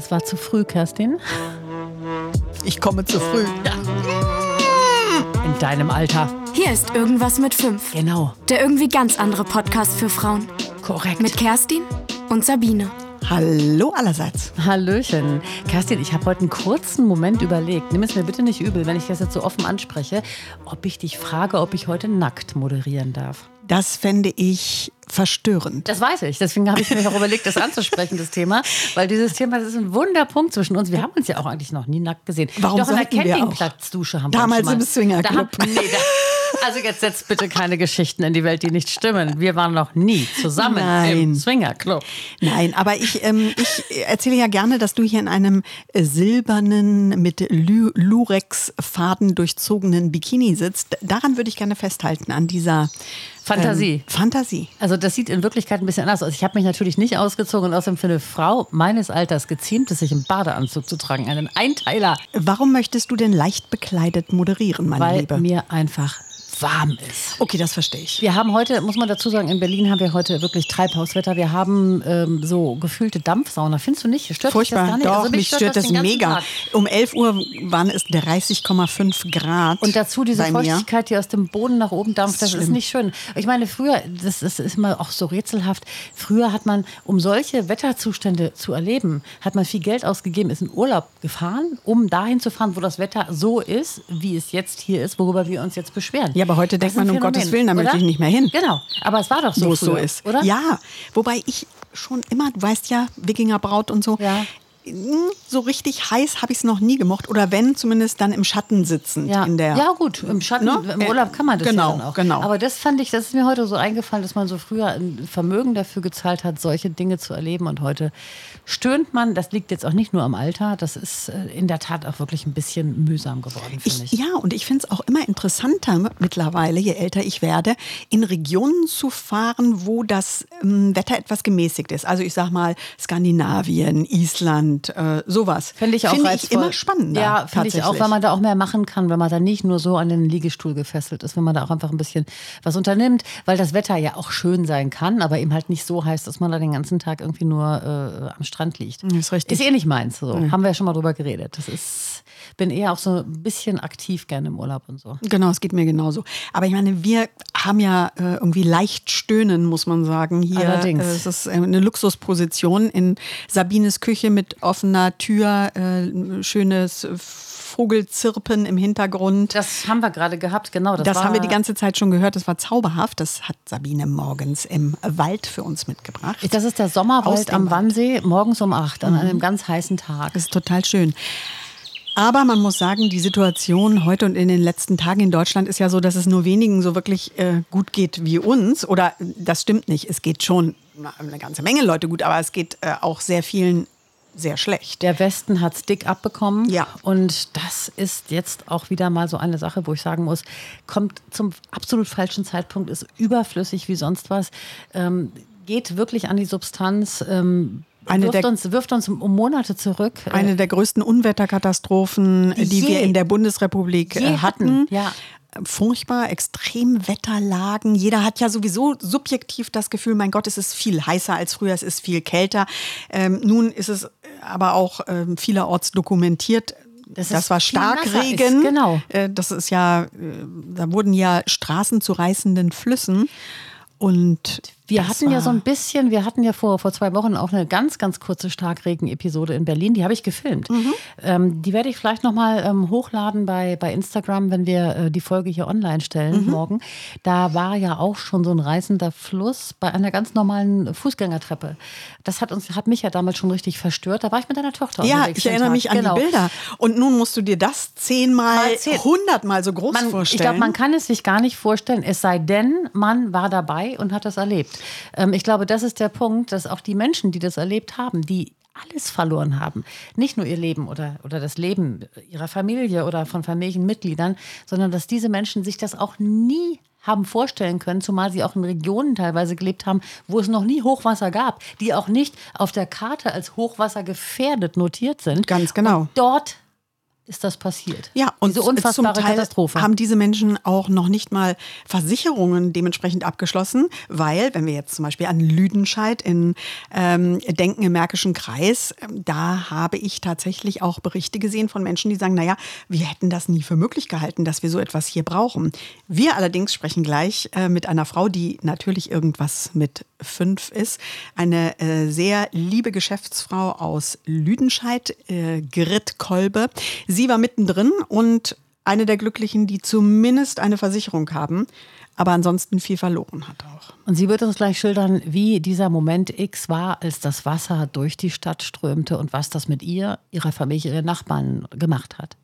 Es war zu früh, Kerstin. Ich komme zu früh. In deinem Alter. Hier ist Irgendwas mit 5. Genau. Der irgendwie ganz andere Podcast für Frauen. Korrekt. Mit Kerstin und Sabine. Hallo allerseits. Hallöchen. Kerstin, ich habe heute einen kurzen Moment überlegt. Nimm es mir bitte nicht übel, wenn ich das jetzt so offen anspreche, ob ich dich frage, ob ich heute nackt moderieren darf. Das fände ich verstörend. Das weiß ich. Deswegen habe ich mir auch überlegt, das anzusprechen, das Thema. Weil dieses Thema, das ist ein Wunderpunkt zwischen uns. Wir haben uns ja auch eigentlich noch nie nackt gesehen. Warum Doch in der? Campingplatzdusche haben Damals wir uns im mal. Swingerclub. Da haben- nee, da, also jetzt setzt bitte keine Geschichten in die Welt, die nicht stimmen. Wir waren noch nie zusammen Nein. im Swingerclub. Nein, aber ich, ähm, ich erzähle ja gerne, dass du hier in einem äh, silbernen, mit Lu Lurex-Faden durchzogenen Bikini sitzt. Daran würde ich gerne festhalten, an dieser Fantasie. Ähm, Fantasie. Also das sieht in Wirklichkeit ein bisschen anders aus. Ich habe mich natürlich nicht ausgezogen und außerdem für eine Frau meines Alters geziemt es sich im Badeanzug zu tragen. Einen Einteiler, Warum möchtest du denn leicht bekleidet moderieren, meine weil Liebe? mir einfach warm ist. Okay, das verstehe ich. Wir haben heute, muss man dazu sagen, in Berlin haben wir heute wirklich Treibhauswetter. Wir haben ähm, so gefühlte Dampfsauna. Findest du nicht? Stört dich das Furchtbar, gar nicht? doch, Also mich stört das ganzen mega. Tag. Um 11 Uhr waren es 30,5 Grad. Und dazu diese. Feuchtigkeit, die aus dem Boden nach oben dampft, das, Das ist ist nicht schön. Ich meine, früher, das, das ist immer auch so rätselhaft, früher hat man, um solche Wetterzustände zu erleben, hat man viel Geld ausgegeben, ist in Urlaub gefahren, um dahin zu fahren, wo das Wetter so ist, wie es jetzt hier ist, worüber wir uns jetzt beschweren. Ja, aber heute denkt man, um Phänomen, Gottes Willen, da möchte ich nicht mehr hin. Genau, aber es war doch so wo es so früher, ist. oder? Ja, wobei ich schon immer, du weißt ja, Wikingerbraut und so. Ja. Mm, So richtig heiß habe ich es noch nie gemocht. Oder wenn, zumindest dann im Schatten sitzend. Ja. In der, ja, gut, im Schatten, Ne? im Urlaub kann man das Genau, ja dann auch. genau. Aber das fand ich, das ist mir heute so eingefallen, dass man so früher ein Vermögen dafür gezahlt hat, solche Dinge zu erleben. Und heute stöhnt man, das liegt jetzt auch nicht nur am Alter, das ist äh, in der Tat auch wirklich ein bisschen mühsam geworden, finde ich. Ich, ja, und ich finde es auch immer interessanter mittlerweile, je älter ich werde, in Regionen zu fahren, wo das ähm, Wetter etwas gemäßigt ist. Also ich sag mal Skandinavien, Island, äh, sowas. Finde ich auch Finde ich immer spannender. Ja, finde ich auch, weil man da auch mehr machen kann, wenn man da nicht nur so an den Liegestuhl gefesselt ist, wenn man da auch einfach ein bisschen was unternimmt, weil das Wetter ja auch schön sein kann, aber eben halt nicht so heiß, dass man da den ganzen Tag irgendwie nur äh, am Strand liegt. Ist richtig. Ist eh nicht meins. So. Haben wir ja schon mal drüber geredet. Das ist, bin eher auch so ein bisschen aktiv gerne im Urlaub und so. Genau, es geht mir genauso. Aber ich meine, wir haben ja äh, irgendwie leicht stöhnen, muss man sagen. Hier Allerdings. Äh, es ist äh, eine Luxusposition in Sabines Küche mit offener Tür, äh, schönes Vogelzirpen im Hintergrund. Das haben wir gerade gehabt, genau. Das, Das haben wir die ganze Zeit schon gehört. Das war zauberhaft. Das hat Sabine morgens im Wald für uns mitgebracht. Das ist der Sommerwald am. Wannsee, morgens um acht, an einem ganz heißen Tag. Das ist total schön. Aber man muss sagen, die Situation heute und in den letzten Tagen in Deutschland ist ja so, dass es nur wenigen so wirklich äh, gut geht wie uns. Oder äh, das stimmt nicht. Es geht schon eine ganze Menge Leute gut, aber es geht äh, auch sehr vielen sehr schlecht. Der Westen hat es dick abbekommen. Ja. Und das ist jetzt auch wieder mal so eine Sache, wo ich sagen muss, kommt zum absolut falschen Zeitpunkt, ist überflüssig wie sonst was, ähm, geht wirklich an die Substanz. Ähm, Eine wirft, der- uns, wirft uns um Monate zurück. Äh, Eine der größten Unwetterkatastrophen, Die je- wir in der Bundesrepublik äh, hatten. hatten, ja. Furchtbar, Extremwetterlagen. Jeder hat ja sowieso subjektiv das Gefühl, mein Gott, es ist viel heißer als früher, es ist viel kälter. Ähm, nun ist es aber auch ähm, vielerorts dokumentiert. Das Das, war Starkregen. ist, genau. Äh, Das ist ja, äh, da wurden ja Straßen zu reißenden Flüssen. Und Wir das hatten ja so ein bisschen, wir hatten ja vor, vor zwei Wochen auch eine ganz, ganz kurze Starkregen-Episode in Berlin, die habe ich gefilmt. Mhm. Ähm, die werde ich vielleicht nochmal ähm, hochladen bei, bei Instagram, wenn wir äh, die Folge hier online stellen Mhm. morgen. Da war ja auch schon so ein reißender Fluss bei einer ganz normalen Fußgängertreppe. Das hat uns, hat mich ja damals schon richtig verstört. Da war ich mit deiner Tochter Ja, unterwegs ich erinnere Tag. mich an Genau. die Bilder. Und nun musst du dir das zehnmal, Mal zehn. hundertmal so groß Man, ich vorstellen. glaube, man kann es sich gar nicht vorstellen, es sei denn, man war dabei und hat das erlebt. Ähm, ich glaube, das ist der Punkt, dass auch die Menschen, die das erlebt haben, die alles verloren haben, nicht nur ihr Leben oder, oder das Leben ihrer Familie oder von Familienmitgliedern, sondern dass diese Menschen sich das auch nie haben vorstellen können, zumal sie auch in Regionen teilweise gelebt haben, wo es noch nie Hochwasser gab, die auch nicht auf der Karte als Hochwasser gefährdet notiert sind. Ganz genau. Und dort ist das passiert. Ja, und Diese unfassbare zum Teil Katastrophe. haben diese Menschen auch noch nicht mal Versicherungen dementsprechend abgeschlossen, weil, wenn wir jetzt zum Beispiel an Lüdenscheid in ähm, denken im Märkischen Kreis, ähm, da habe ich tatsächlich auch Berichte gesehen von Menschen, die sagen, naja, wir hätten das nie für möglich gehalten, dass wir so etwas hier brauchen. Wir allerdings sprechen gleich äh, mit einer Frau, die natürlich irgendwas mit fünf ist, eine äh, sehr liebe Geschäftsfrau aus Lüdenscheid, äh, Grit Kolbe. Sie war mittendrin und eine der Glücklichen, die zumindest eine Versicherung haben, aber ansonsten viel verloren hat auch. Und sie wird uns gleich schildern, wie dieser Moment X war, als das Wasser durch die Stadt strömte und was das mit ihr, ihrer Familie, ihren Nachbarn gemacht hat.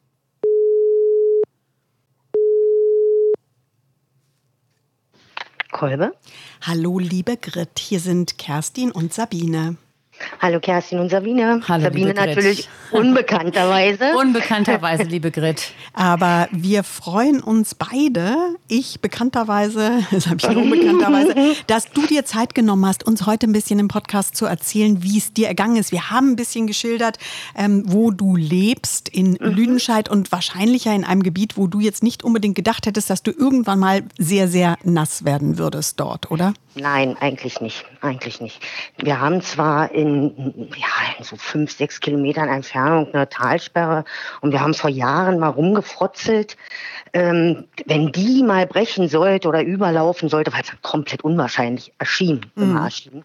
Kolbe. Hallo, liebe Grit, hier sind Kerstin und Sabine. Hallo Kerstin und Sabine. Sabine Sabine natürlich unbekannterweise. Unbekannterweise, liebe Grit. Aber wir freuen uns beide, ich bekannterweise, Sabine unbekannterweise, dass du dir Zeit genommen hast, uns heute ein bisschen im Podcast zu erzählen, wie es dir ergangen ist. Wir haben ein bisschen geschildert, ähm, wo du lebst, in mhm. Lüdenscheid und wahrscheinlich ja in einem Gebiet, wo du jetzt nicht unbedingt gedacht hättest, dass du irgendwann mal sehr, sehr nass werden würdest dort, oder? Nein, eigentlich nicht. Eigentlich nicht. Wir haben zwar in, ja, in so fünf, sechs Kilometern Entfernung eine Talsperre und wir haben vor Jahren mal rumgefrotzelt. Ähm, wenn die mal brechen sollte oder überlaufen sollte, weil es komplett unwahrscheinlich erschien, mhm. erschien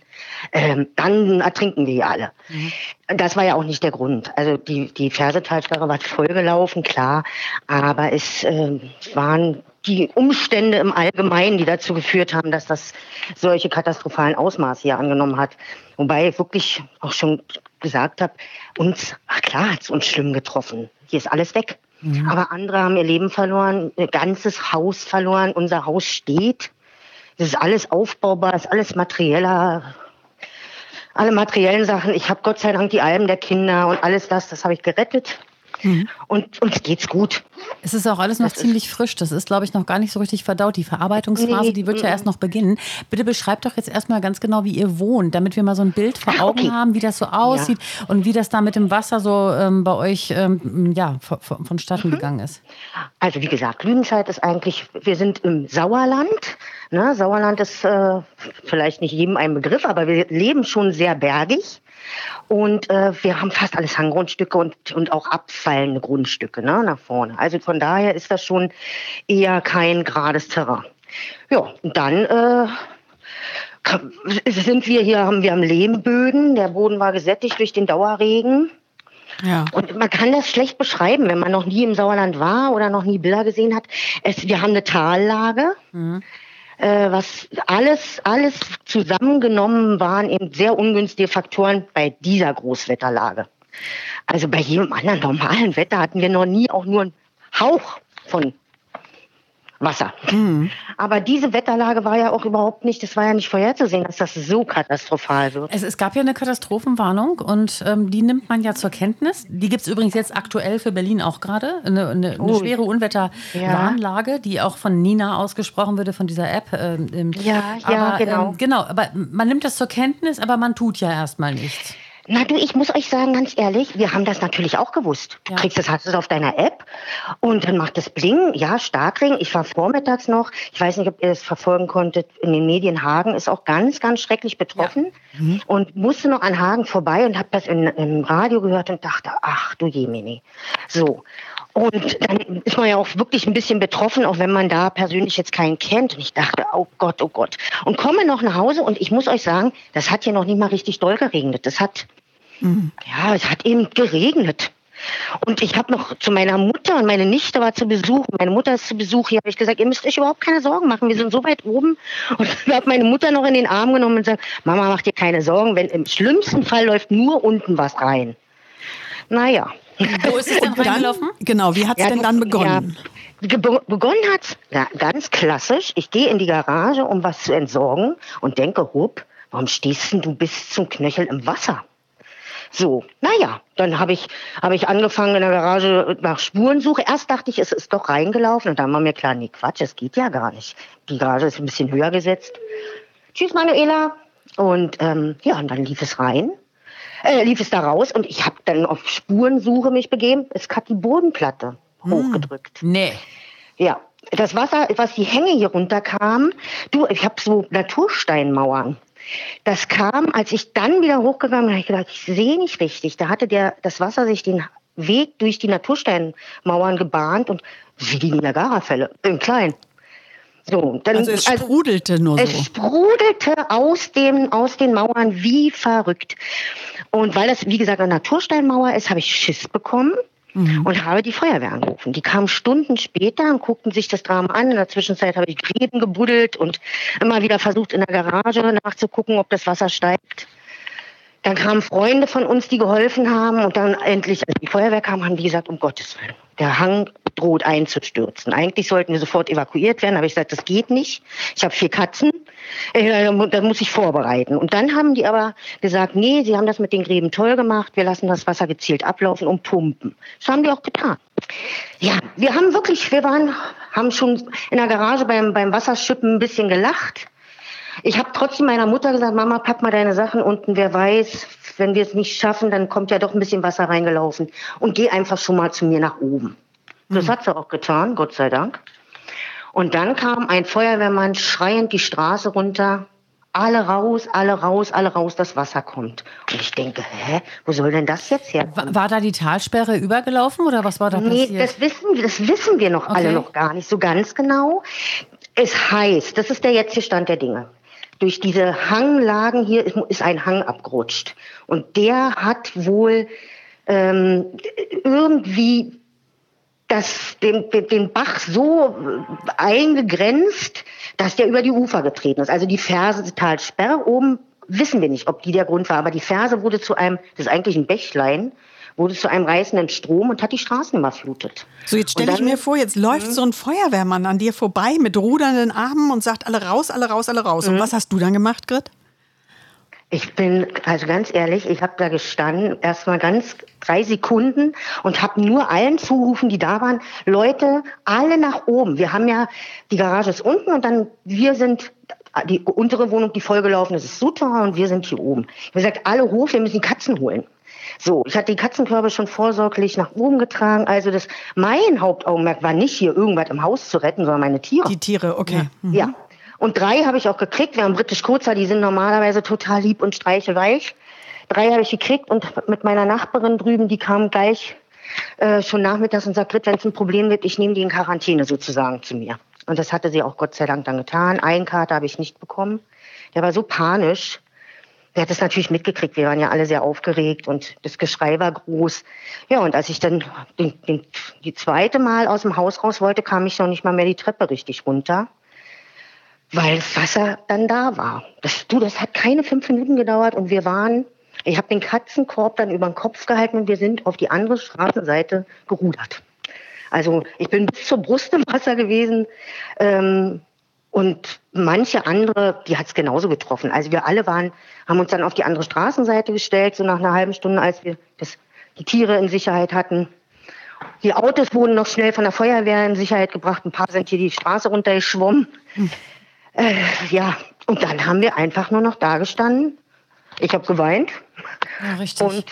ähm, dann ertrinken wir alle. Mhm. Das war ja auch nicht der Grund. Also die, die Fersetalsperre war vollgelaufen, klar, aber es äh, waren die Umstände im Allgemeinen, die dazu geführt haben, dass das solche katastrophalen Ausmaße hier angenommen hat. Wobei ich wirklich auch schon gesagt habe, uns, ach klar, hat es uns schlimm getroffen. Hier ist alles weg. Mhm. Aber andere haben ihr Leben verloren, ein ganzes Haus verloren. Unser Haus steht. Das ist alles aufbaubar, ist alles materieller, alle materiellen Sachen. Ich habe Gott sei Dank die Alben der Kinder und alles das, das habe ich gerettet. Mhm. Und uns geht's gut. Es ist auch alles noch das ziemlich frisch. Das ist, glaube ich, noch gar nicht so richtig verdaut. Die Verarbeitungsphase, nee, die wird ja erst noch beginnen. Bitte beschreibt doch jetzt erstmal ganz genau, wie ihr wohnt, damit wir mal so ein Bild vor Augen okay. haben, wie das so aussieht ja. und wie das da mit dem Wasser so ähm, bei euch ähm, ja, vonstatten mhm. gegangen ist. Also wie gesagt, Lüdenscheid ist eigentlich, wir sind im Sauerland. Ne? Sauerland ist äh, vielleicht nicht jedem ein Begriff, aber wir leben schon sehr bergig. Und äh, wir haben fast alles Hanggrundstücke und, und auch abfallende Grundstücke ne, nach vorne. Also von daher ist das schon eher kein gerades Terrain. Ja, und dann äh, sind wir hier, haben wir am Lehmböden. Der Boden war gesättigt durch den Dauerregen. Ja. Und man kann das schlecht beschreiben, wenn man noch nie im Sauerland war oder noch nie Bilder gesehen hat. Es, wir haben eine Tallage. Mhm äh, was alles, alles zusammengenommen waren eben sehr ungünstige Faktoren bei dieser Großwetterlage. Also bei jedem anderen normalen Wetter hatten wir noch nie auch nur einen Hauch von Wasser. Mhm. Aber diese Wetterlage war ja auch überhaupt nicht, das war ja nicht vorherzusehen, dass das so katastrophal wird. Es, es gab ja eine Katastrophenwarnung und ähm, die nimmt man ja zur Kenntnis. Die gibt es übrigens jetzt aktuell für Berlin auch gerade. Eine, eine, eine schwere Unwetterwarnlage, ja. die auch von Nina ausgesprochen würde, von dieser App. Ähm, ja, ja, aber, genau. Ähm, genau, aber man nimmt das zur Kenntnis, aber man tut ja erstmal nichts. Na du, ich muss euch sagen, ganz ehrlich, wir haben das natürlich auch gewusst. Du ja. kriegst das, hast es auf deiner App und dann macht es Bling, ja, Starkring. Ich war vormittags noch, ich weiß nicht, ob ihr das verfolgen konntet, in den Medien Hagen ist auch ganz, ganz schrecklich betroffen ja. mhm. und musste noch an Hagen vorbei und habe das in, im Radio gehört und dachte, ach du Jemini. So. Und dann ist man ja auch wirklich ein bisschen betroffen, auch wenn man da persönlich jetzt keinen kennt. Und ich dachte, oh Gott, oh Gott. Und komme noch nach Hause und ich muss euch sagen, das hat ja noch nicht mal richtig doll geregnet. Das hat, mhm. ja, es hat eben geregnet. Und ich habe noch zu meiner Mutter und meine Nichte war zu Besuch. Meine Mutter ist zu Besuch hier. Habe ich gesagt, ihr müsst euch überhaupt keine Sorgen machen. Wir sind so weit oben. Und ich habe meine Mutter noch in den Arm genommen und gesagt, Mama, mach dir keine Sorgen. Wenn im schlimmsten Fall läuft nur unten was rein. Naja, wo ist es denn reingelaufen? Genau, wie hat es ja, denn dann begonnen? Ja, begonnen hat ja, ganz klassisch. Ich gehe in die Garage, um was zu entsorgen und denke, hup, warum stehst du bis zum Knöchel im Wasser? So, naja, dann habe ich, hab ich angefangen in der Garage nach Spurensuche. Erst dachte ich, es ist doch reingelaufen und dann war mir klar, nee, Quatsch, es geht ja gar nicht. Die Garage ist ein bisschen höher gesetzt. Tschüss, Manuela. Und ähm, ja, und dann lief es rein. äh, lief es da raus und ich habe dann auf Spurensuche mich begeben. Es hat die Bodenplatte hochgedrückt. Nee. Ja, das Wasser, was die Hänge hier runterkam, du, ich habe so Natursteinmauern. Das kam, als ich dann wieder hochgegangen bin, habe ich gedacht, ich sehe nicht richtig. Da hatte der, das Wasser sich den Weg durch die Natursteinmauern gebahnt und wie die Niagara-Fälle, im Kleinen. So, dann, Also es sprudelte nur es so. sprudelte aus, dem, aus den Mauern wie verrückt. Und weil das, wie gesagt, eine Natursteinmauer ist, habe ich Schiss bekommen Mhm. und habe die Feuerwehr angerufen. Die kamen Stunden später und guckten sich das Drama an. In der Zwischenzeit habe ich Gräben gebuddelt und immer wieder versucht, in der Garage nachzugucken, ob das Wasser steigt. Dann kamen Freunde von uns, die geholfen haben. Und dann endlich, als die Feuerwehr kam, haben die gesagt, um Gottes Willen, der Hang droht einzustürzen. Eigentlich sollten wir sofort evakuiert werden. Aber ich gesagt, das geht nicht. Ich habe vier Katzen. Äh, Da muss ich vorbereiten. Und dann haben die aber gesagt, nee, sie haben das mit den Gräben toll gemacht. Wir lassen das Wasser gezielt ablaufen und pumpen. Das haben die auch getan. Ja, wir haben wirklich, wir waren, haben schon in der Garage beim, beim Wasserschippen ein bisschen gelacht. Ich habe trotzdem meiner Mutter gesagt, Mama, pack mal deine Sachen unten. Wer weiß, wenn wir es nicht schaffen, dann kommt ja doch ein bisschen Wasser reingelaufen. Und geh einfach schon mal zu mir nach oben. Das hat sie auch getan, Gott sei Dank. Und dann kam ein Feuerwehrmann schreiend die Straße runter. Alle raus, alle raus, alle raus, das Wasser kommt. Und ich denke, hä, wo soll denn das jetzt herkommen? War, war da die Talsperre übergelaufen oder was war da Nee, passiert? das wissen wir, das wissen wir noch alle Okay. noch gar nicht so ganz genau. Es heißt, das ist der jetzige Stand der Dinge. Durch diese Hanglagen hier ist- ein Hang abgerutscht. Und der hat wohl ähm, irgendwie das, den, den- Bach so äh, eingegrenzt, dass der über die Ufer getreten ist. Also die Fersetalsperre oben wissen wir nicht, ob die der Grund war, aber die Ferse wurde zu einem, das ist eigentlich ein Bächlein, wurde zu einem reißenden Strom und hat die Straßen überflutet. So, jetzt stelle ich mir vor, jetzt läuft so ein Feuerwehrmann an dir vorbei mit rudernden Armen und sagt alle raus, alle raus, alle raus. Und was hast du dann gemacht, Grit? Ich bin, also ganz ehrlich, ich habe da gestanden, erstmal ganz drei Sekunden und habe nur allen zugerufen, die da waren, Leute, alle nach oben. Wir haben ja, die Garage ist unten und dann, wir sind, die untere Wohnung, die vollgelaufen ist, ist Sutra und wir sind hier oben. Ich habe gesagt, alle hoch, wir müssen die Katzen holen. So, ich hatte die Katzenkörbe schon vorsorglich nach oben getragen. Also das, mein Hauptaugenmerk war nicht hier irgendwas im Haus zu retten, sondern meine Tiere. Die Tiere, okay. Hm. Ja. Und drei habe ich auch gekriegt. Wir haben britisch Kurzer, die sind normalerweise total lieb und streichelweich. Drei habe ich gekriegt und mit meiner Nachbarin drüben, die kam gleich äh, schon nachmittags und sagt, wenn es ein Problem wird, ich nehme die in Quarantäne sozusagen zu mir. Und das hatte sie auch Gott sei Dank dann getan. Einen Kater habe ich nicht bekommen. Der war so panisch. Der hat es natürlich mitgekriegt. Wir waren ja alle sehr aufgeregt und das Geschrei war groß. Ja, und als ich dann den, den, die zweite Mal aus dem Haus raus wollte, kam ich noch nicht mal mehr die Treppe richtig runter weil das Wasser dann da war. Das, du, das hat keine fünf Minuten gedauert und wir waren, ich habe den Katzenkorb dann über den Kopf gehalten und wir sind auf die andere Straßenseite gerudert. Also ich bin bis zur Brust im Wasser gewesen ähm, und manche andere, die hat es genauso getroffen. Also wir alle waren, haben uns dann auf die andere Straßenseite gestellt, so nach einer halben Stunde, als wir das, die Tiere in Sicherheit hatten. Die Autos wurden noch schnell von der Feuerwehr in Sicherheit gebracht. Ein paar sind hier die Straße runtergeschwommen. Äh, ja, und dann haben wir einfach nur noch da gestanden. Ich habe geweint ja, richtig. und,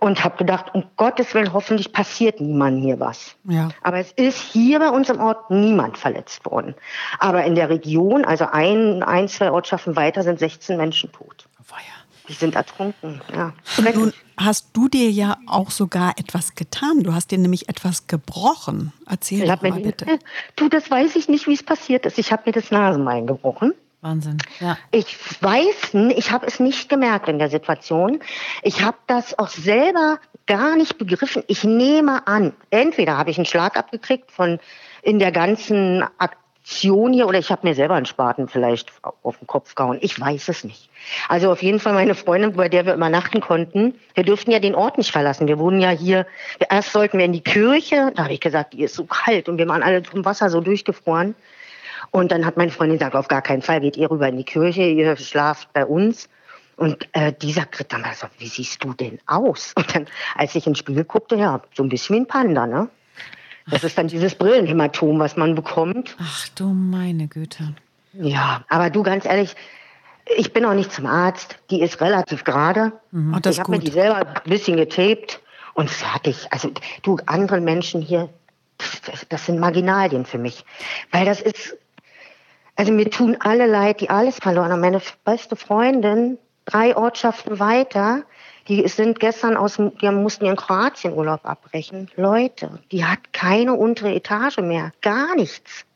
und habe gedacht, um Gottes Willen, hoffentlich passiert niemandem hier was. Ja. Aber es ist hier bei uns im Ort niemand verletzt worden. Aber in der Region, also ein, ein zwei Ortschaften weiter, sind 16 Menschen tot. Weia. Die sind ertrunken. Ja. Nun hast du dir ja auch sogar etwas getan. Du hast dir nämlich etwas gebrochen. Erzähl Ich doch mal bitte. Du, das weiß ich nicht, wie es passiert ist. Ich habe mir das Nasenbein gebrochen. Wahnsinn. Ja. Ich weiß, ich habe es nicht gemerkt in der Situation. Ich habe das auch selber gar nicht begriffen. Ich nehme an, entweder habe ich einen Schlag abgekriegt von in der ganzen Aktion hier oder ich habe mir selber einen Spaten vielleicht auf den Kopf gehauen. Ich weiß es nicht. Also auf jeden Fall meine Freundin, bei der wir übernachten konnten, wir durften ja den Ort nicht verlassen. Wir wurden ja hier, erst sollten wir in die Kirche, da habe ich gesagt, die ist so kalt und wir waren alle vom Wasser so durchgefroren. Und dann hat meine Freundin gesagt, auf gar keinen Fall geht ihr rüber in die Kirche, ihr schlaft bei uns. Und äh, die sagt dann mal so, wie siehst du denn aus? Und dann, als ich ins Spiegel guckte, ja, so ein bisschen wie ein Panda, ne? Das ist dann dieses Brillenhämatom, was man bekommt. Ach du meine Güte. Ja, aber du ganz ehrlich, Ich bin auch nicht zum Arzt. Die ist relativ gerade. Mhm. Oh, ich habe mir die selber ein bisschen getaped und fertig. Also du, andere Menschen hier, das, das sind Marginalien für mich. Weil das ist, also mir tun alle leid, die alles verloren haben. Meine beste Freundin, drei Ortschaften weiter, die sind gestern aus die mussten ihren Kroatienurlaub abbrechen. Leute, die hat keine untere Etage mehr. Gar nichts.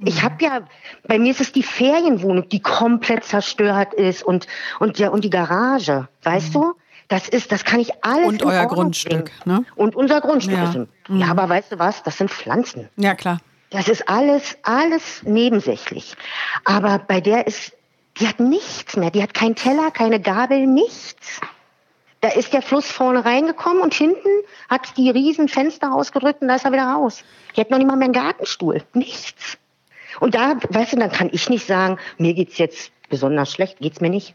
Ich mhm. habe ja, bei mir ist es die Ferienwohnung, die komplett zerstört ist und, und, ja, und die Garage. Weißt mhm. du? Das ist, das kann ich alles. Und euer Grundstück, ne? Und unser Grundstück. Ja. Ist, mhm. ja, aber weißt du was? Das sind Pflanzen. Ja, klar. Das ist alles, alles nebensächlich. Aber bei der ist, die hat nichts mehr. Die hat keinen Teller, keine Gabel, nichts. Da ist der Fluss vorne reingekommen und hinten hat die riesen Fenster rausgedrückt und da ist er wieder raus. Die hat noch nicht mal mehr einen Gartenstuhl. Nichts. Und da, weißt du, dann kann ich nicht sagen, mir geht's jetzt besonders schlecht, geht's mir nicht.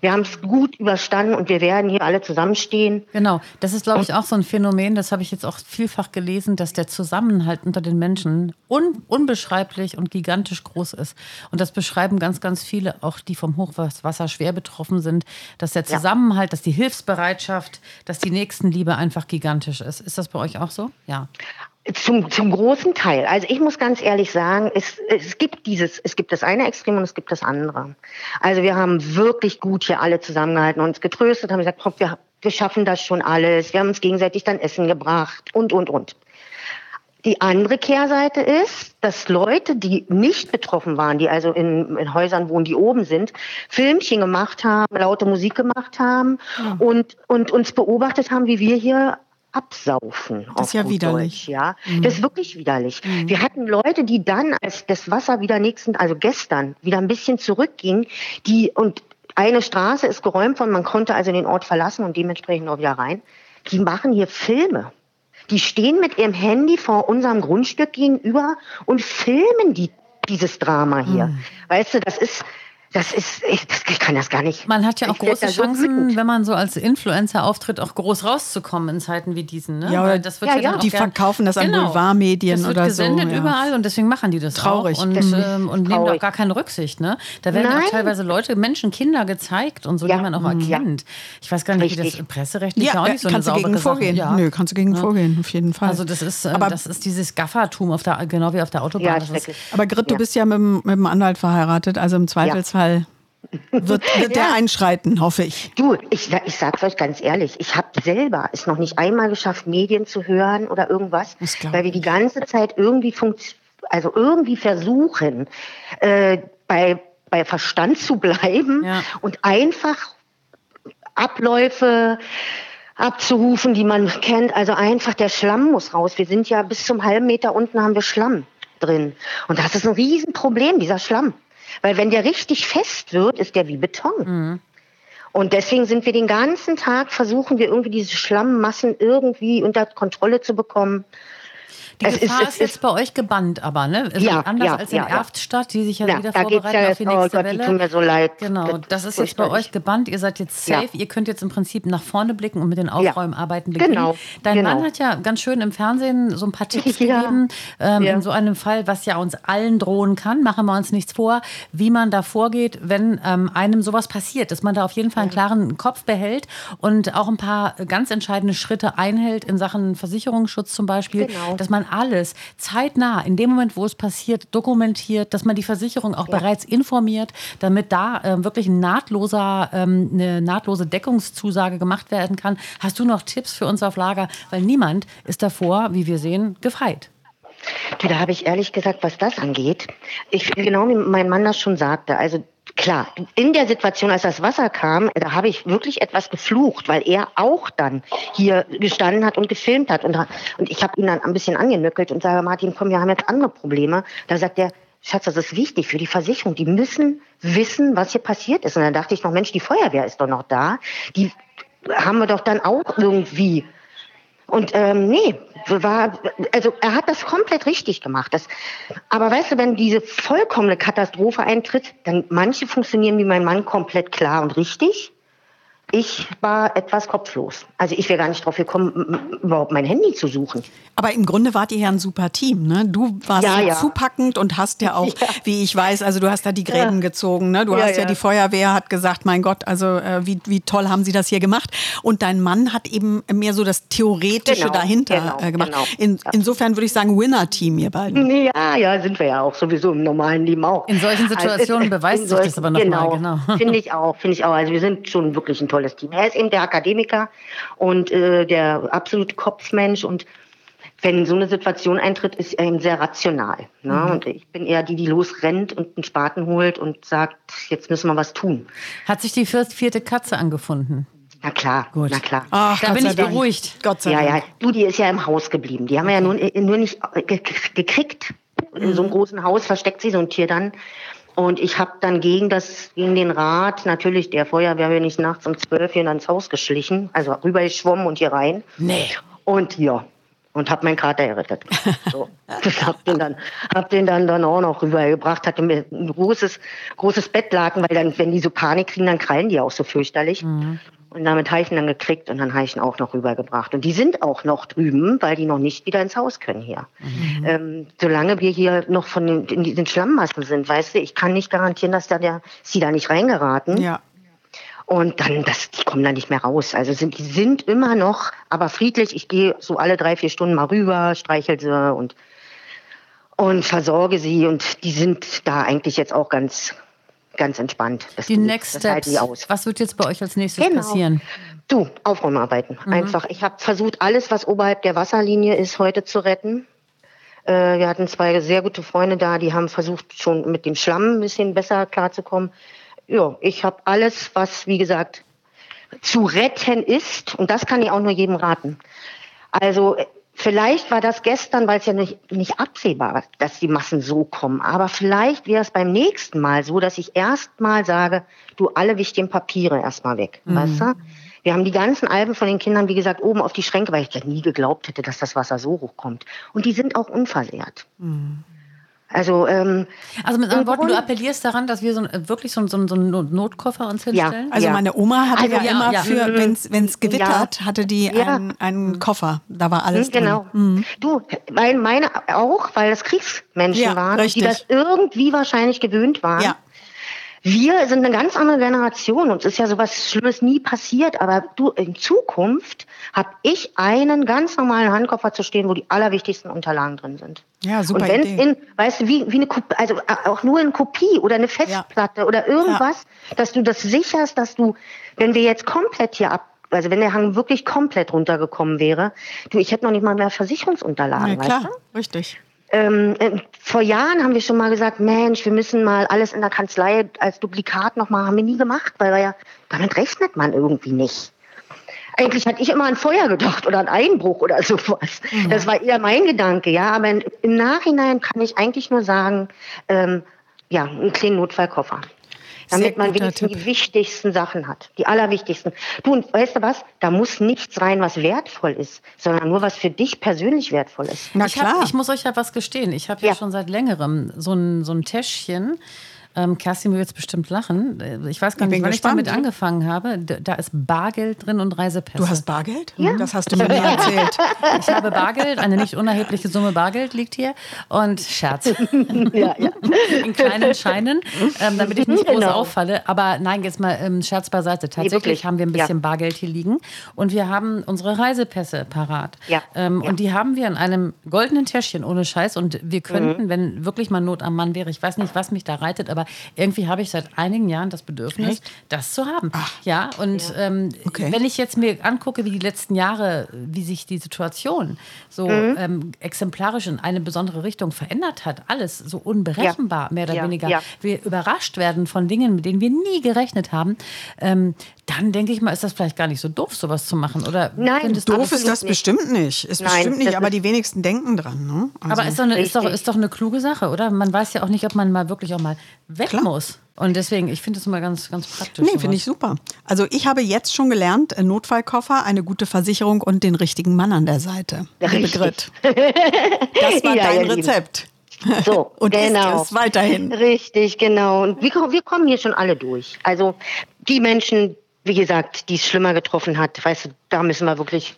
Wir haben es gut überstanden und wir werden hier alle zusammenstehen. Genau, das ist, glaube ich, auch so ein Phänomen, das habe ich jetzt auch vielfach gelesen, dass der Zusammenhalt unter den Menschen un unbeschreiblich und gigantisch groß ist. Und das beschreiben ganz, ganz viele, auch die vom Hochwasser schwer betroffen sind, dass der Zusammenhalt, ja. dass die Hilfsbereitschaft, dass die Nächstenliebe einfach gigantisch ist. Ist das bei euch auch so? Ja. Zum, zum großen Teil. Also ich muss ganz ehrlich sagen, es, es gibt dieses, es gibt das eine Extrem und es gibt das andere. Also wir haben wirklich gut hier alle zusammengehalten und uns getröstet, haben gesagt, komm, wir, wir schaffen das schon alles. Wir haben uns gegenseitig dann Essen gebracht und, und, und. Die andere Kehrseite ist, dass Leute, die nicht betroffen waren, die also in, in Häusern wohnen, die oben sind, Filmchen gemacht haben, laute Musik gemacht haben ja. und, und uns beobachtet haben, wie wir hier absaufen. Das ist ja widerlich. Deutsch, ja, mhm. das ist wirklich widerlich. Mhm. Wir hatten Leute, die dann, als das Wasser wieder nächsten, also gestern, wieder ein bisschen zurückging, die und eine Straße ist geräumt worden, man konnte also den Ort verlassen und dementsprechend auch wieder rein. Die machen hier Filme. Die stehen mit ihrem Handy vor unserem Grundstück gegenüber und filmen die, dieses Drama hier. Mhm. Weißt du, das ist, das ist, ich, das, ich kann das gar nicht. Man hat ja auch große Chancen, so wenn man so als Influencer auftritt, auch groß rauszukommen in Zeiten wie diesen. Ne? Ja, oder das wird ja, ja, ja die verkaufen das genau. an Boulevardmedien oder so. Das wird gesendet ja. überall und deswegen machen die das Traurig. auch und, ähm, und nehmen auch gar keine Rücksicht. Ne? Da werden Nein. auch teilweise Leute, Menschen, Kinder gezeigt und so, die man auch erkennt. Ich weiß gar nicht, Richtig. wie das presserechtlich ja, auch nicht so kannst eine du gegen vorgehen. Ja. Nö, kannst du gegen vorgehen, auf jeden Fall. Also das ist, äh, Aber das ist dieses Gaffertum, auf der, genau wie auf der Autobahn. Aber Grit, du bist ja mit, mit dem Anwalt verheiratet, also im Zweifelsfall wird, wird der einschreiten, hoffe ich. Du, ich, ich sag's euch ganz ehrlich, ich habe selber es noch nicht einmal geschafft, Medien zu hören oder irgendwas, weil wir die ganze Zeit irgendwie also irgendwie versuchen, äh, bei, bei Verstand zu bleiben ja. und einfach Abläufe abzurufen, die man kennt. Also einfach der Schlamm muss raus. Wir sind ja bis zum halben Meter unten haben wir Schlamm drin. Und das ist ein Riesenproblem, dieser Schlamm. Weil wenn der richtig fest wird, ist der wie Beton. Mhm. Und deswegen sind wir den ganzen Tag, versuchen wir irgendwie diese Schlammmassen irgendwie unter Kontrolle zu bekommen. Die es Gefahr ist, ist, jetzt bei euch gebannt, aber ne? Also ja, anders ja, als in ja, Erftstadt, die sich ja, ja wieder vorbereiten ja auf die nächste oh Gott, Welle. Die tun mir so leid. Genau, das, das ist jetzt bei euch gebannt. Ihr seid jetzt safe. Ihr könnt jetzt im Prinzip nach vorne blicken und mit den Aufräumarbeiten beginnen. Genau. Dein genau. Mann hat ja ganz schön im Fernsehen so ein paar Tipps gegeben ähm, in so einem Fall, was ja uns allen drohen kann. Machen wir uns nichts vor, wie man da vorgeht, wenn ähm, einem sowas passiert, dass man da auf jeden Fall einen klaren Kopf behält und auch ein paar ganz entscheidende Schritte einhält in Sachen Versicherungsschutz zum Beispiel, genau. dass man alles zeitnah, in dem Moment, wo es passiert, dokumentiert, dass man die Versicherung auch ja. bereits informiert, damit da äh, wirklich ein nahtloser, ähm, eine nahtlose Deckungszusage gemacht werden kann. Hast du noch Tipps für uns auf Lager? Weil niemand ist davor, wie wir sehen, gefeit. Du, da habe ich ehrlich gesagt, was das angeht, ich genau wie mein Mann das schon sagte, also klar, in der Situation, als das Wasser kam, da habe ich wirklich etwas geflucht, weil er auch dann hier gestanden hat und gefilmt hat. Und, und ich habe ihn dann ein bisschen angenöckelt und sage, Martin, komm, wir haben jetzt andere Probleme. Da sagt er, Schatz, das ist wichtig für die Versicherung. Die müssen wissen, was hier passiert ist. Und dann dachte ich noch, Mensch, die Feuerwehr ist doch noch da. Die haben wir doch dann auch irgendwie und ähm, nee, war, also er hat das komplett richtig gemacht. Das, aber weißt du, wenn diese vollkommene Katastrophe eintritt, dann manche funktionieren wie mein Mann komplett klar und richtig. Ich war etwas kopflos. Also ich wäre gar nicht drauf gekommen, überhaupt mein Handy zu suchen. Aber im Grunde wart ihr ja ein super Team, ne? Du warst ja, ja. zupackend und hast ja auch, ja. wie ich weiß, also du hast da die Gräben gezogen, ne? Du hast ja, die Feuerwehr hat gesagt, mein Gott, also äh, wie, wie toll haben sie das hier gemacht. Und dein Mann hat eben mehr so das Theoretische Genau, dahinter genau, äh, gemacht. genau. In, insofern würde ich sagen, Winner-Team, ihr beiden. Ja, ja, sind wir ja auch sowieso im normalen Leben auch. In solchen Situationen Also, beweist in sich das aber noch genau, mal, genau. Finde ich auch, finde ich auch. Also wir sind schon wirklich ein tolles Team. Er ist eben der Akademiker und äh, der absolute Kopfmensch und wenn so eine Situation eintritt, ist er eben sehr rational. Ne? Mhm. Und ich bin eher die, die losrennt und einen Spaten holt und sagt, jetzt müssen wir was tun. Hat sich die vier- vierte Katze angefunden? Na klar, Gut. na klar. Ach, Da Gott bin sei ich Dank. beruhigt. Gott sei Ja, Dank. ja, du, die ist ja im Haus geblieben. Die haben wir ja nur, nur nicht äh, ge- gekriegt. In so einem großen Haus versteckt sie so ein Tier dann. Und ich habe dann gegen das, gegen den Rat, natürlich der Feuerwehr, bin ich nachts um zwölf hier ins Haus geschlichen, also rübergeschwommen und hier rein. Nee. Und ja, und habe meinen Kater gerettet. So. Ich hab den dann, hab den dann, dann auch noch rübergebracht, hatte mir ein großes, großes Bettlaken, weil dann, wenn die so Panik kriegen, dann krallen die auch so fürchterlich. Und damit habe ich ihn dann gekriegt und dann habe ich ihn auch noch rübergebracht. Und die sind auch noch drüben, weil die noch nicht wieder ins Haus können hier. Ähm, solange wir hier noch von den, in diesen Schlammmassen sind, weißt du, ich kann nicht garantieren, dass da der, sie da nicht reingeraten. Ja. Und dann, das, die kommen da nicht mehr raus. Also sind, die sind immer noch, aber friedlich. Ich gehe so alle drei, vier Stunden mal rüber, streichel sie und, und versorge sie. Und die sind da eigentlich jetzt auch ganz, ganz entspannt. Das, Die Next das halten die aus. Was wird jetzt bei euch als nächstes Genau. passieren? Du, Aufräumarbeiten. Einfach. Ich habe versucht, alles, was oberhalb der Wasserlinie ist, heute zu retten. Äh, wir hatten zwei sehr gute Freunde da, die haben versucht, schon mit dem Schlamm ein bisschen besser klarzukommen. Ja, ich habe alles, was, wie gesagt, zu retten ist, und das kann ich auch nur jedem raten. Also vielleicht war das gestern, weil es ja nicht, nicht absehbar war, dass die Massen so kommen. Aber vielleicht wäre es beim nächsten Mal so, dass ich erstmal sage, du alle wichtigen Papiere erstmal weg. Weißt du? Wir haben die ganzen Alben von den Kindern, wie gesagt, oben auf die Schränke, weil ich ja nie geglaubt hätte, dass das Wasser so hochkommt. Und die sind auch unversehrt. Also, ähm, Also mit anderen Worten, du appellierst daran, dass wir so, ein- wirklich so, so, ein- so einen Not- Notkoffer uns hinstellen? Also Ja. meine Oma hatte Also, ja, ja, immer ja. für, Mhm. wenn es gewittert, hatte die Ja. einen, einen Koffer. Da war alles genau. drin. Du, weil meine auch, weil das Kriegsmenschen Ja, waren, richtig. die das irgendwie wahrscheinlich gewöhnt waren. Ja. Wir sind eine ganz andere Generation. Uns ist ja sowas Schlimmes nie passiert. Aber du, in Zukunft habe ich einen ganz normalen Handkoffer zu stehen, wo die allerwichtigsten Unterlagen drin sind. Ja, super Und wenn Idee. in, weißt du, wie, wie eine Kopie, also auch nur in Kopie oder eine Festplatte oder irgendwas, dass du das sicherst, dass du, wenn wir jetzt komplett hier ab, also wenn der Hang wirklich komplett runtergekommen wäre, du, ich hätte noch nicht mal mehr Versicherungsunterlagen, Ja, weißt klar, du? richtig. Ähm, äh, vor Jahren haben wir schon mal gesagt, Mensch, wir müssen mal alles in der Kanzlei als Duplikat noch mal, haben wir nie gemacht, weil wir ja, damit rechnet man irgendwie nicht. Eigentlich hatte ich immer an Feuer gedacht oder an Einbruch oder sowas. Das war eher mein Gedanke, ja. Aber im Nachhinein kann ich eigentlich nur sagen, ähm, ja, einen kleinen Notfallkoffer. Damit man wenigstens Tipp. die wichtigsten Sachen hat. Die allerwichtigsten. Du, und weißt du was? Da muss nichts rein, was wertvoll ist, sondern nur, was für dich persönlich wertvoll ist. Na ich, hab, klar. ich muss euch ja was gestehen. Ich habe ja. Ja. schon seit längerem so ein, so ein Täschchen. Ähm, Kerstin will jetzt bestimmt lachen. Äh, Ich weiß gar Ich nicht, bin wann gespannt. ich damit angefangen habe. Da ist Bargeld drin und Reisepässe. Du hast Bargeld? Das hast du mir nie erzählt. ich habe Bargeld, eine nicht unerhebliche Summe Bargeld liegt hier. Und Scherz. Ja, ja. In kleinen Scheinen, ähm, damit ich nicht groß Genau. auffalle. Aber nein, jetzt mal ähm, Scherz beiseite. Tatsächlich wirklich. haben wir ein Ja. bisschen Bargeld hier liegen und wir haben unsere Reisepässe parat. Ja. Ähm, Ja. Und die haben wir in einem goldenen Täschchen ohne Scheiß. Und wir Mhm. könnten, wenn wirklich mal Not am Mann wäre, ich weiß nicht, was mich da reitet, aber irgendwie habe ich seit einigen Jahren das Bedürfnis, das zu haben. Ja, und Ähm, Okay. wenn ich jetzt mir angucke, wie die letzten Jahre, wie sich die Situation so Mhm. ähm, exemplarisch in eine besondere Richtung verändert hat, alles so unberechenbar, mehr oder Ja, weniger, ja. wir überrascht werden von Dingen, mit denen wir nie gerechnet haben, ähm, dann denke ich mal, ist das vielleicht gar nicht so doof, sowas zu machen. Oder Nein, Doof ist das nicht. bestimmt nicht. Ist Nein, bestimmt nicht, aber die wenigsten denken dran. Ne? Also, Aber ist doch, eine, ist, doch, ist doch eine kluge Sache, oder? Man weiß ja auch nicht, ob man mal wirklich auch mal weg Klar. muss. Und deswegen, ich finde das immer ganz, ganz praktisch. Nee, finde ich super. Also ich habe jetzt schon gelernt, ein Notfallkoffer, eine gute Versicherung und den richtigen Mann an der Seite. Liebe Richtig. Grit. Das war Ja, dein Lieben. Rezept. So, Und genau. ist es weiterhin. Richtig, genau. Und wir, wir kommen hier schon alle durch. Also die Menschen, wie gesagt, die es schlimmer getroffen hat. Weißt du, da müssen wir wirklich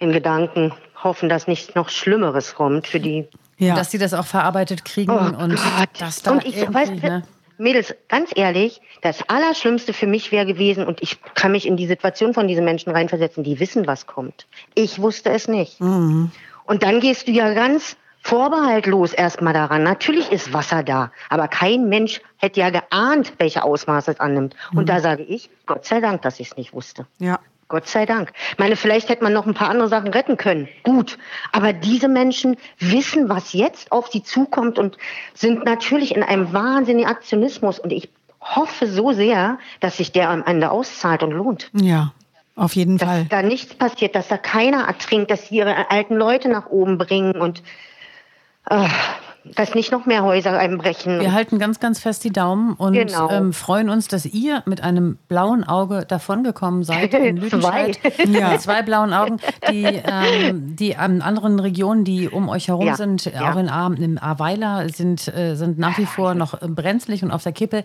in Gedanken hoffen, dass nichts noch Schlimmeres kommt für die. Ja. Dass sie das auch verarbeitet kriegen oh und Gott. dass da und ich, weißt, ne? Mädels, ganz ehrlich, das Allerschlimmste für mich wäre gewesen, und ich kann mich in die Situation von diesen Menschen reinversetzen, die wissen, was kommt. Ich wusste es nicht. Mhm. Und dann gehst du ja ganz vorbehaltlos erstmal daran. Natürlich ist Wasser da, aber kein Mensch hätte ja geahnt, welche Ausmaße es annimmt. Und mhm. da sage ich, Gott sei Dank, dass ich es nicht wusste. Ja. Gott sei Dank. Ich meine, vielleicht hätte man noch ein paar andere Sachen retten können. Gut. Aber diese Menschen wissen, was jetzt auf sie zukommt und sind natürlich in einem wahnsinnigen Aktionismus. Und ich hoffe so sehr, dass sich der am Ende auszahlt und lohnt. Ja, auf jeden dass Fall. Dass da nichts passiert, dass da keiner ertrinkt, dass sie ihre alten Leute nach oben bringen und äh, dass nicht noch mehr Häuser einbrechen. Wir halten ganz, ganz fest die Daumen und genau. ähm, freuen uns, dass ihr mit einem blauen Auge davongekommen seid in Lüdenscheid. zwei. Ja. Zwei blauen Augen, die, ähm, die an anderen Regionen, die um euch herum ja. sind, ja. auch in im Aweiler, sind, äh, sind nach wie vor noch brenzlig und auf der Kippe.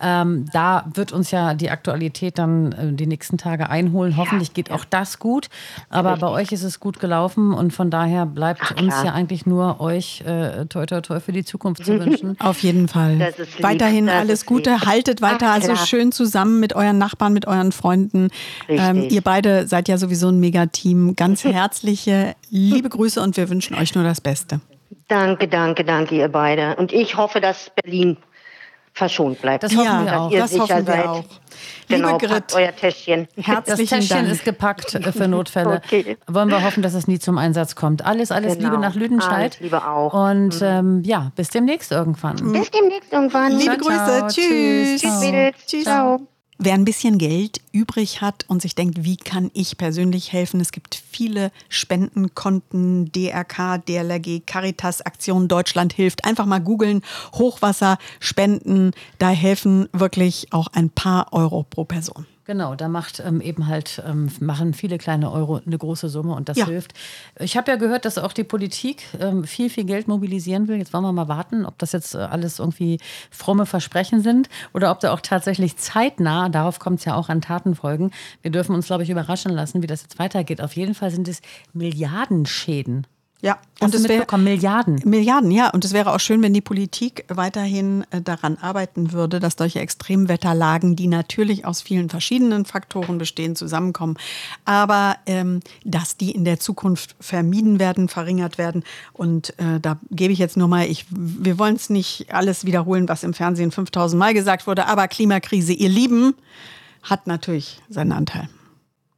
Ähm, da wird uns ja die Aktualität dann äh, die nächsten Tage einholen. Hoffentlich geht auch das gut. Aber bei euch ist es gut gelaufen und von daher bleibt Ach, uns ja eigentlich nur euch äh, toi, toi, toi für die Zukunft zu wünschen. Auf jeden Fall. Weiterhin alles Gute. Lieb. Haltet weiter Ach, also schön zusammen mit euren Nachbarn, mit euren Freunden. Ähm, ihr beide seid ja sowieso ein Megateam. Ganz herzliche, liebe Grüße und wir wünschen euch nur das Beste. Danke, danke, danke, ihr beide. Und ich hoffe, dass Berlin verschont bleibt. Das hoffen ja, wir auch. Ihr das hoffen wir seid. auch. Genau, Liebe Grit, euer Täschchen. Herzlichen das Täschchen Dank. ist gepackt äh, für Notfälle. okay. Wollen wir hoffen, dass es nie zum Einsatz kommt. Alles, alles genau. Liebe nach Lüdenscheid. Alles Liebe auch. Und mhm. ähm, ja, bis demnächst irgendwann. Bis demnächst irgendwann. Liebe ciao, Grüße. Ciao. Tschüss. Tschüss. Tschüss. Tschüss. Ciao. Wer ein bisschen Geld übrig hat und sich denkt, wie kann ich persönlich helfen? Es gibt viele Spendenkonten, DRK, DLRG, Caritas, Aktion Deutschland hilft. Einfach mal googeln, Hochwasser, Spenden. Da helfen wirklich auch ein paar Euro pro Person. Genau, da macht ähm, eben halt, ähm, machen viele kleine Euro eine große Summe und das ja. hilft. Ich habe ja gehört, dass auch die Politik ähm, viel, viel Geld mobilisieren will. Jetzt wollen wir mal warten, ob das jetzt äh, alles irgendwie fromme Versprechen sind oder ob da auch tatsächlich zeitnah, darauf kommt es ja auch an Taten folgen. Wir dürfen uns, glaube ich, überraschen lassen, wie das jetzt weitergeht. Auf jeden Fall sind es Milliardenschäden. Ja, und es wäre Milliarden. Milliarden, ja. Und es wäre auch schön, wenn die Politik weiterhin äh, daran arbeiten würde, dass solche Extremwetterlagen, die natürlich aus vielen verschiedenen Faktoren bestehen, zusammenkommen. Aber ähm, dass die in der Zukunft vermieden werden, verringert werden. Und äh, da gebe ich jetzt nur mal, ich, wir wollen es nicht alles wiederholen, was im Fernsehen 5000 Mal gesagt wurde, aber Klimakrise, ihr Lieben, hat natürlich seinen Anteil.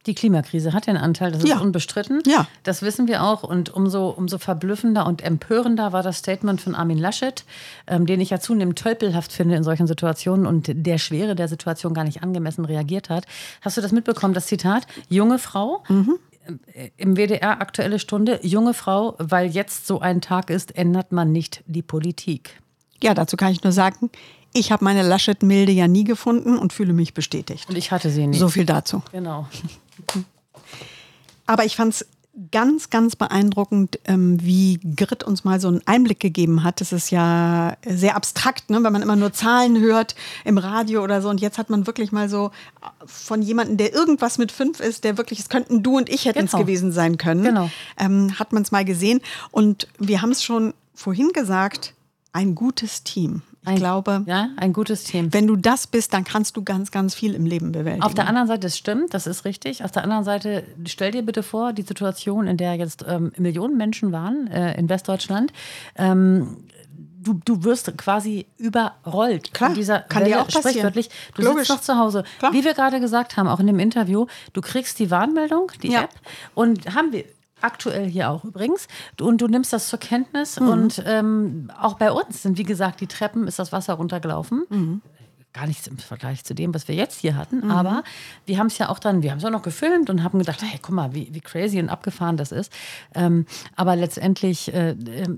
Die Klimakrise hat den Anteil, das ist ja. unbestritten. Ja. Das wissen wir auch. Und umso, umso verblüffender und empörender war das Statement von Armin Laschet, ähm, den ich ja zunehmend tölpelhaft finde in solchen Situationen und der Schwere der Situation gar nicht angemessen reagiert hat. Hast du das mitbekommen, das Zitat? Junge Frau, mhm. im WDR Aktuelle Stunde, junge Frau, weil jetzt so ein Tag ist, ändert man nicht die Politik. Ja, dazu kann ich nur sagen, ich habe meine Laschet-Milde ja nie gefunden und fühle mich bestätigt. Und ich hatte sie nie. So viel dazu. Genau. Aber ich fand es ganz, ganz beeindruckend, ähm, wie Grit uns mal so einen Einblick gegeben hat. Das ist ja sehr abstrakt, ne? wenn man immer nur Zahlen hört im Radio oder so. Und jetzt hat man wirklich mal so von jemandem, der irgendwas mit fünf ist, der wirklich, es könnten du und ich hätten es genau. gewesen sein können, genau. ähm, hat man es mal gesehen. Und wir haben es schon vorhin gesagt, ein gutes Team. Ich ein, glaube, ja, ein gutes Team. Wenn du das bist, dann kannst du ganz, ganz viel im Leben bewältigen. Auf der anderen Seite, das stimmt, das ist richtig. Auf der anderen Seite, stell dir bitte vor, die Situation, in der jetzt ähm, Millionen Menschen waren äh, in Westdeutschland. Ähm, du, du wirst quasi überrollt Klar, von dieser kann Welle, dir auch sprichwörtlich. Du Logisch. sitzt noch zu Hause. Klar. Wie wir gerade gesagt haben, auch in dem Interview, du kriegst die Warnmeldung, die ja. App, und haben wir aktuell hier auch übrigens. Und du nimmst das zur Kenntnis. Mhm. Und ähm, auch bei uns sind, wie gesagt, die Treppen, ist das Wasser runtergelaufen. Mhm. Gar nichts im Vergleich zu dem, was wir jetzt hier hatten. Mhm. Aber wir haben es ja auch dann, wir haben es auch noch gefilmt und haben gedacht, hey, guck mal, wie, wie crazy und abgefahren das ist. Ähm, aber letztendlich äh, äh,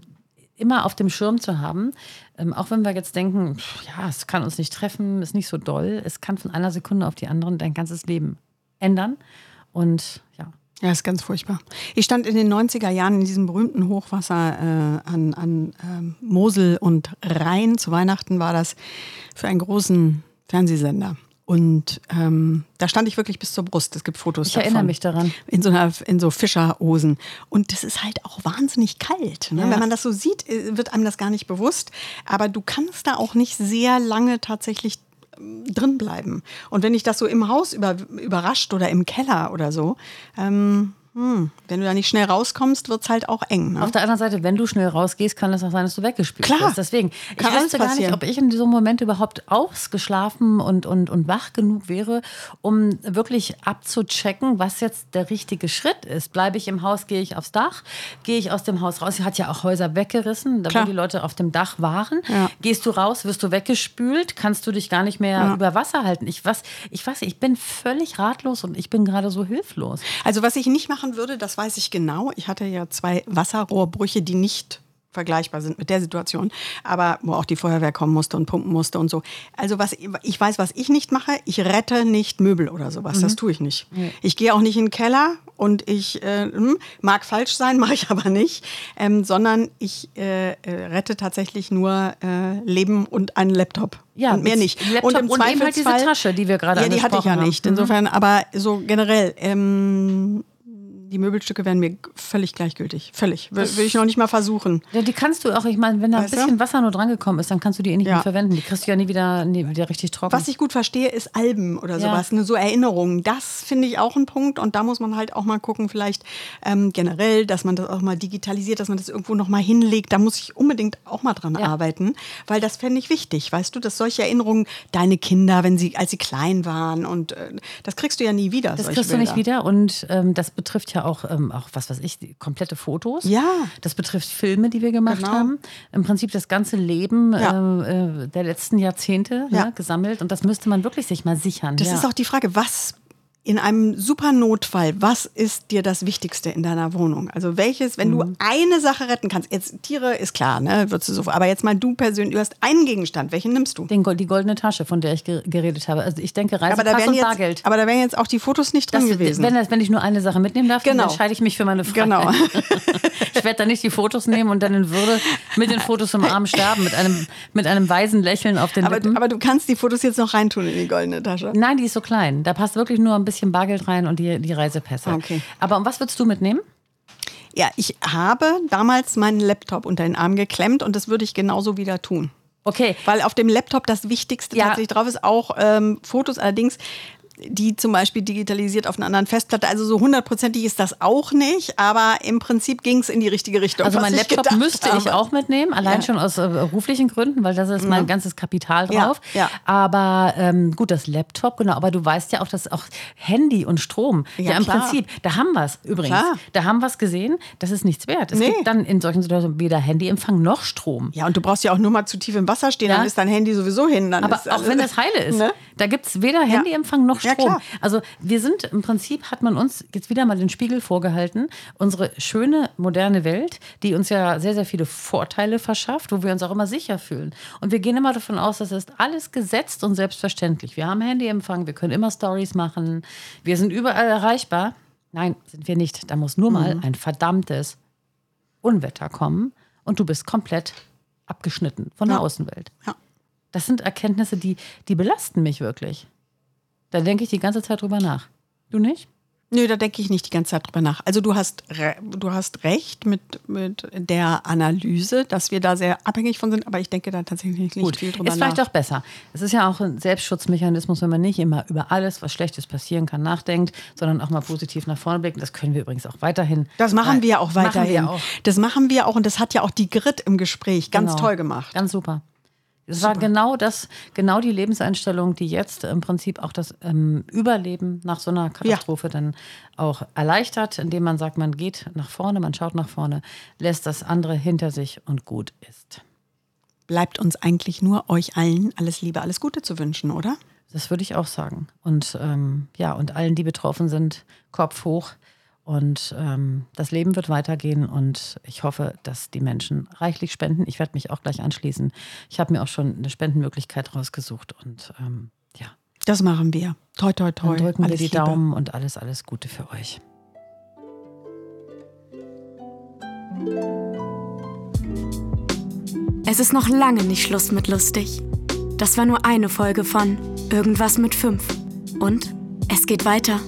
immer auf dem Schirm zu haben, ähm, auch wenn wir jetzt denken, ja, es kann uns nicht treffen, ist nicht so doll, es kann von einer Sekunde auf die andere dein ganzes Leben ändern. Und ja, ja, ist ganz furchtbar. Ich stand in den 90er Jahren in diesem berühmten Hochwasser äh, an, an äh, Mosel und Rhein. Zu Weihnachten war das für einen großen Fernsehsender. Und ähm, da stand ich wirklich bis zur Brust. Es gibt Fotos Ich davon. erinnere mich daran. In so, einer, in so Fischerhosen. Und das ist halt auch wahnsinnig kalt. Ne? Ja. Wenn man das so sieht, äh, wird einem das gar nicht bewusst. Aber du kannst da auch nicht sehr lange tatsächlich ähm, drin bleiben. Und wenn dich das so im Haus über, überrascht oder im Keller oder so, ähm, hm, wenn du da nicht schnell rauskommst, wird es halt auch eng. Ne? Auf der anderen Seite, wenn du schnell rausgehst, kann es auch sein, dass du weggespült Klar. bist. Deswegen, ich Kann wüsste gar nicht, ob ich in diesem Moment überhaupt ausgeschlafen und, und, und wach genug wäre, um wirklich abzuchecken, was jetzt der richtige Schritt ist. Bleibe ich im Haus, gehe ich aufs Dach, gehe ich aus dem Haus raus. Sie hat ja auch Häuser weggerissen, da Klar. wo die Leute auf dem Dach waren. Ja. Gehst du raus, wirst du weggespült, kannst du dich gar nicht mehr über Wasser halten. Ich, was, ich weiß, ich bin völlig ratlos und ich bin gerade so hilflos. Also was ich nicht machen würde, das weiß ich genau. Ich hatte ja zwei Wasserrohrbrüche, die nicht vergleichbar sind mit der Situation, aber wo auch die Feuerwehr kommen musste und pumpen musste und so. Also was ich weiß, was ich nicht mache, ich rette nicht Möbel oder sowas. Das tue ich nicht. Ich gehe auch nicht in den Keller und ich äh, hm, mag falsch sein, mache ich aber nicht, ähm, sondern ich äh, äh, rette tatsächlich nur äh, Leben und einen Laptop. Ja, und mehr nicht. Laptop und im und eben halt diese Zweifelsfall- Tasche, die wir gerade Ja, die hatte ich ja haben. nicht. Mhm. Insofern, aber so generell, ähm, die Möbelstücke wären mir völlig gleichgültig. Völlig. Will, will ich noch nicht mal versuchen. Ja, die kannst du auch, ich meine, wenn da ein Weißt du? bisschen Wasser nur dran gekommen ist, dann kannst du die eh nicht Ja. mehr verwenden. Die kriegst du ja nie wieder, nie wieder richtig trocken. Was ich gut verstehe, ist Alben oder Ja. sowas, ne, so Erinnerungen. Das finde ich auch ein Punkt und da muss man halt auch mal gucken, vielleicht ähm, generell, dass man das auch mal digitalisiert, dass man das irgendwo noch mal hinlegt. Da muss ich unbedingt auch mal dran Ja. arbeiten, weil das fände ich wichtig, weißt du, dass solche Erinnerungen, deine Kinder, wenn sie, als sie klein waren und äh, das kriegst du ja nie wieder. das kriegst du nicht Bilder. wieder und ähm, das betrifft ja auch, ähm, auch, was weiß ich, komplette Fotos. Ja. Das betrifft Filme, die wir gemacht Genau. haben. Im Prinzip das ganze Leben Ja. äh, äh, der letzten Jahrzehnte Ja. ne, gesammelt und das müsste man wirklich sich mal sichern. Das ja. ist auch die Frage, was in einem super Notfall, was ist dir das Wichtigste in deiner Wohnung? Also welches, wenn Mhm. du eine Sache retten kannst, jetzt Tiere ist klar, ne, würdest du so, aber jetzt mal du persönlich, du hast einen Gegenstand, welchen nimmst du? Den, die goldene Tasche, von der ich ge geredet habe. Also ich denke Aber da, Reisepass wären und jetzt, Bargeld. aber da wären jetzt auch die Fotos nicht drin Das, gewesen. wenn, wenn ich nur eine Sache mitnehmen darf, Genau. dann entscheide ich mich für meine Freiheit. Genau. ich werde da nicht die Fotos nehmen und dann in Würde mit den Fotos im Arm sterben, mit einem, mit einem weisen Lächeln auf den aber, Lippen. aber du kannst die Fotos jetzt noch reintun in die goldene Tasche. Nein, die ist so klein. Da passt wirklich nur ein bisschen Bargeld rein und die, die Reisepässe. Okay. Aber um was würdest du mitnehmen? Ja, ich habe damals meinen Laptop unter den Arm geklemmt und das würde ich genauso wieder tun. Okay. Weil auf dem Laptop das Wichtigste Ja. tatsächlich drauf ist, auch ähm, Fotos allerdings, die zum Beispiel digitalisiert auf einer anderen Festplatte. Also so hundertprozentig ist das auch nicht, aber im Prinzip ging es in die richtige Richtung. Also mein ich Laptop müsste ich habe. auch mitnehmen, allein Ja. schon aus äh, beruflichen Gründen, weil das ist mein ganzes Kapital Ja, drauf. ja. Aber ähm, gut, das Laptop, genau. Aber du weißt ja auch, dass auch Handy und Strom, ja, Ja, im klar. Prinzip, da haben wir es übrigens. Klar. Da haben wir es gesehen, das ist nichts wert. Es Nee. gibt dann in solchen Situationen weder Handyempfang noch Strom. Ja, und du brauchst ja auch nur mal zu tief im Wasser stehen, Ja. dann ist dein Handy sowieso hin. Aber auch wenn das heile ist, Ne? Da gibt es weder Handyempfang noch Ja, Strom. klar. also wir sind im Prinzip, hat man uns jetzt wieder mal den Spiegel vorgehalten, unsere schöne, moderne Welt, die uns ja sehr, sehr viele Vorteile verschafft, wo wir uns auch immer sicher fühlen. Und wir gehen immer davon aus, das ist alles gesetzt und selbstverständlich. Wir haben Handyempfang, wir können immer Stories machen, wir sind überall erreichbar. Nein, sind wir nicht. Da muss nur Mhm. mal ein verdammtes Unwetter kommen und du bist komplett abgeschnitten von der Ja. Außenwelt. Ja. Das sind Erkenntnisse, die, die belasten mich wirklich. Da denke ich die ganze Zeit drüber nach. Du nicht? Nö, da denke ich nicht die ganze Zeit drüber nach. Also du hast, du hast recht mit, mit der Analyse, dass wir da sehr abhängig von sind, aber ich denke da tatsächlich nicht viel drüber ist nach. vielleicht auch besser. Es ist ja auch ein Selbstschutzmechanismus, wenn man nicht immer über alles, was Schlechtes passieren kann, nachdenkt, sondern auch mal positiv nach vorne blicken. Das können wir übrigens auch weiterhin. Das machen wir auch Machen weiterhin. wir auch. Das machen wir auch und das hat ja auch die Grit im Gespräch ganz Genau. toll gemacht. Ganz super. Es war genau das, genau die Lebenseinstellung, die jetzt im Prinzip auch das ähm, Überleben nach so einer Katastrophe dann auch erleichtert, indem man sagt, man geht nach vorne, man schaut nach vorne, lässt das andere hinter sich und gut ist. Bleibt uns eigentlich nur euch allen alles Liebe, alles Gute zu wünschen, oder? Das würde ich auch sagen. Und ähm, ja, und allen, die betroffen sind, Kopf hoch. Und ähm, das Leben wird weitergehen und ich hoffe, dass die Menschen reichlich spenden. Ich werde mich auch gleich anschließen. Ich habe mir auch schon eine Spendenmöglichkeit rausgesucht und ähm, ja, Das machen wir. Toi, toi, toi. dann drücken wir alles die Liebe. Daumen und alles, alles Gute für euch. Es ist noch lange nicht Schluss mit lustig. Das war nur eine Folge von Irgendwas mit fünf. Und es geht weiter.